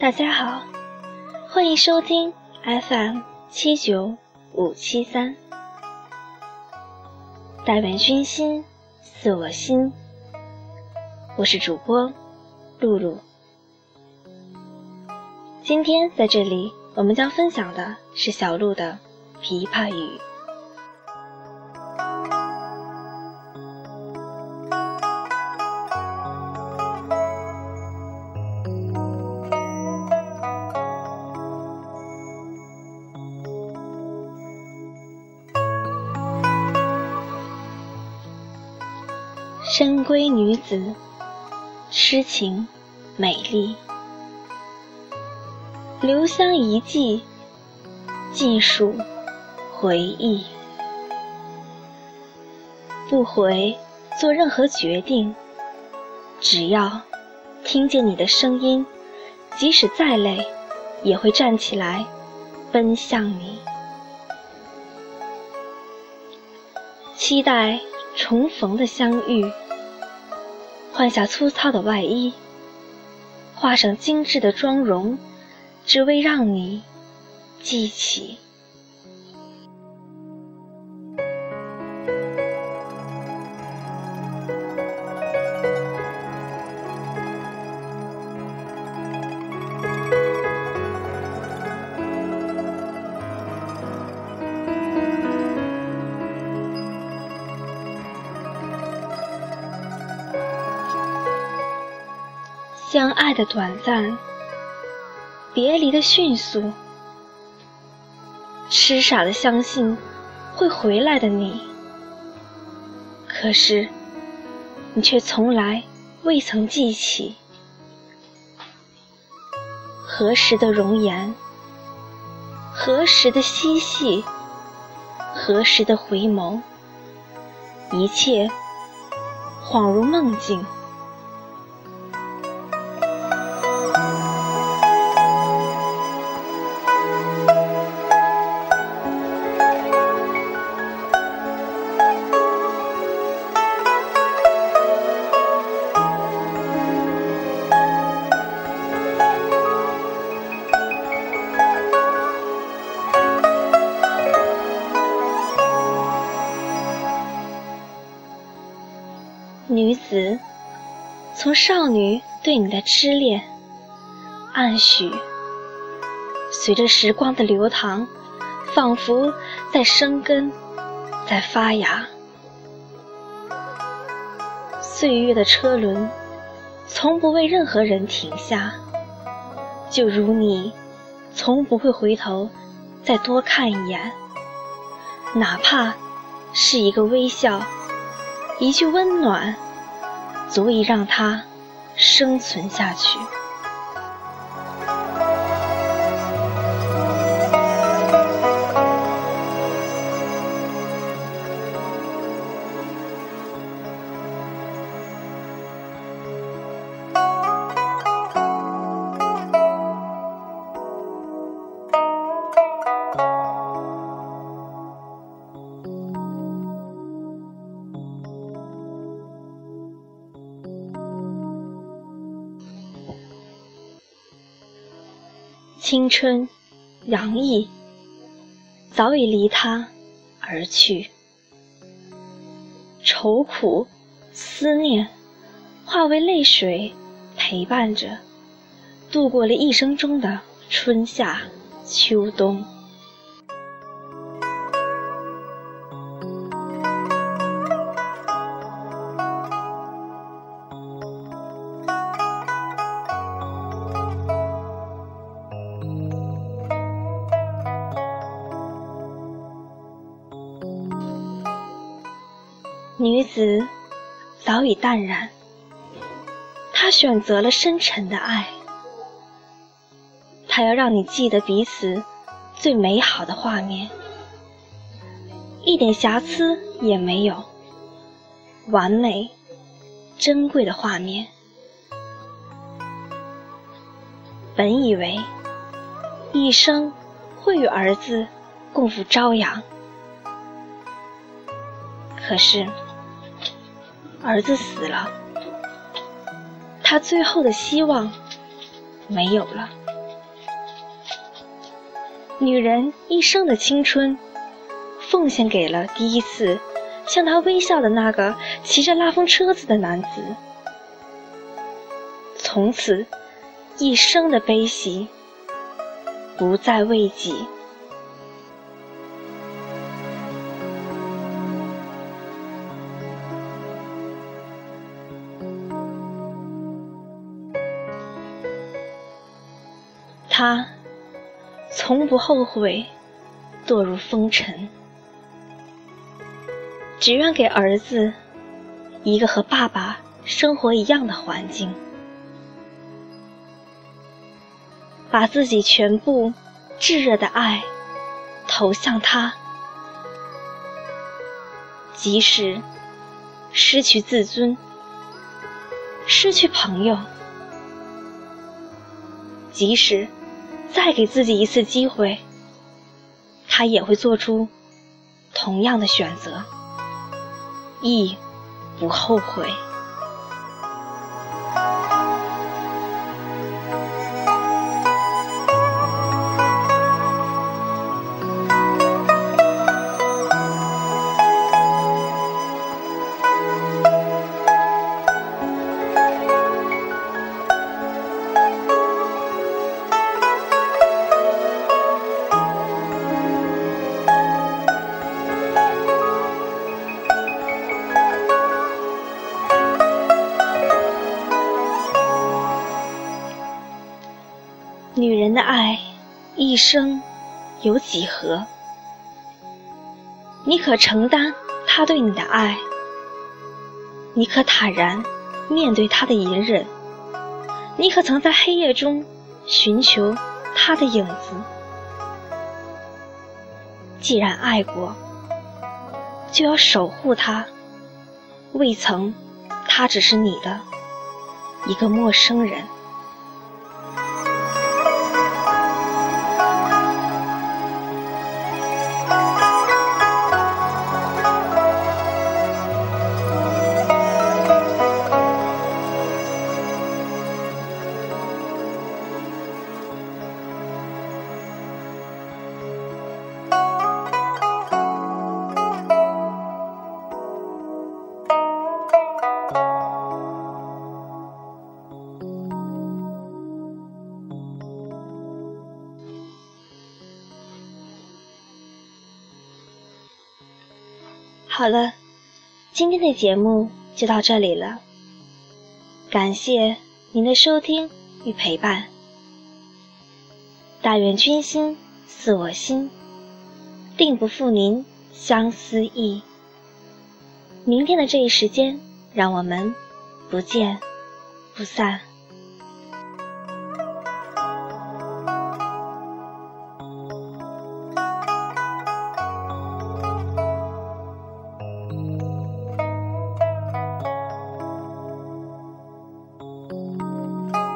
大家好，欢迎收听 FM 七九五七三，待本君心，似我心。我是主播露露。今天在这里，我们将分享的是小鹿的《琵琶语》。深闺女子，痴情美丽，留香一季，尽数回忆。不回做任何决定，只要听见你的声音，即使再累，也会站起来奔向你。期待重逢的相遇。换下粗糙的外衣，画上精致的妆容，只为让你记起。相爱的短暂，别离的迅速，痴傻的相信会回来的你，可是你却从来未曾记起，何时的容颜，何时的嬉戏，何时的回眸，一切恍如梦境。女子从少女对你的痴恋，暗许随着时光的流淌，仿佛在生根，在发芽。岁月的车轮从不为任何人停下，就如你从不会回头再多看一眼，哪怕是一个微笑。一句温暖，足以让他生存下去。青春洋溢，早已离他而去。愁苦思念化为泪水，陪伴着度过了一生中的春夏秋冬。女子早已淡然，她选择了深沉的爱，她要让你记得彼此最美好的画面，一点瑕疵也没有，完美、珍贵的画面。本以为一生会与儿子共赴朝阳，可是。儿子死了，他最后的希望没有了。女人一生的青春，奉献给了第一次向她微笑的那个骑着拉风车子的男子。从此，一生的悲喜，不再为己。他从不后悔堕入风尘，只愿给儿子一个和爸爸生活一样的环境，把自己全部炙热的爱投向他，即使失去自尊，失去朋友，即使。再给自己一次机会，他也会做出同样的选择，亦不后悔。生有几何？你可承担他对你的爱？你可坦然面对他的隐忍？你可曾在黑夜中寻求他的影子？既然爱过，就要守护他。未曾，他只是你的一个陌生人。好了，今天的节目就到这里了。感谢您的收听与陪伴。但愿君心似我心，定不负您相思意。明天的这一时间，让我们不见不散。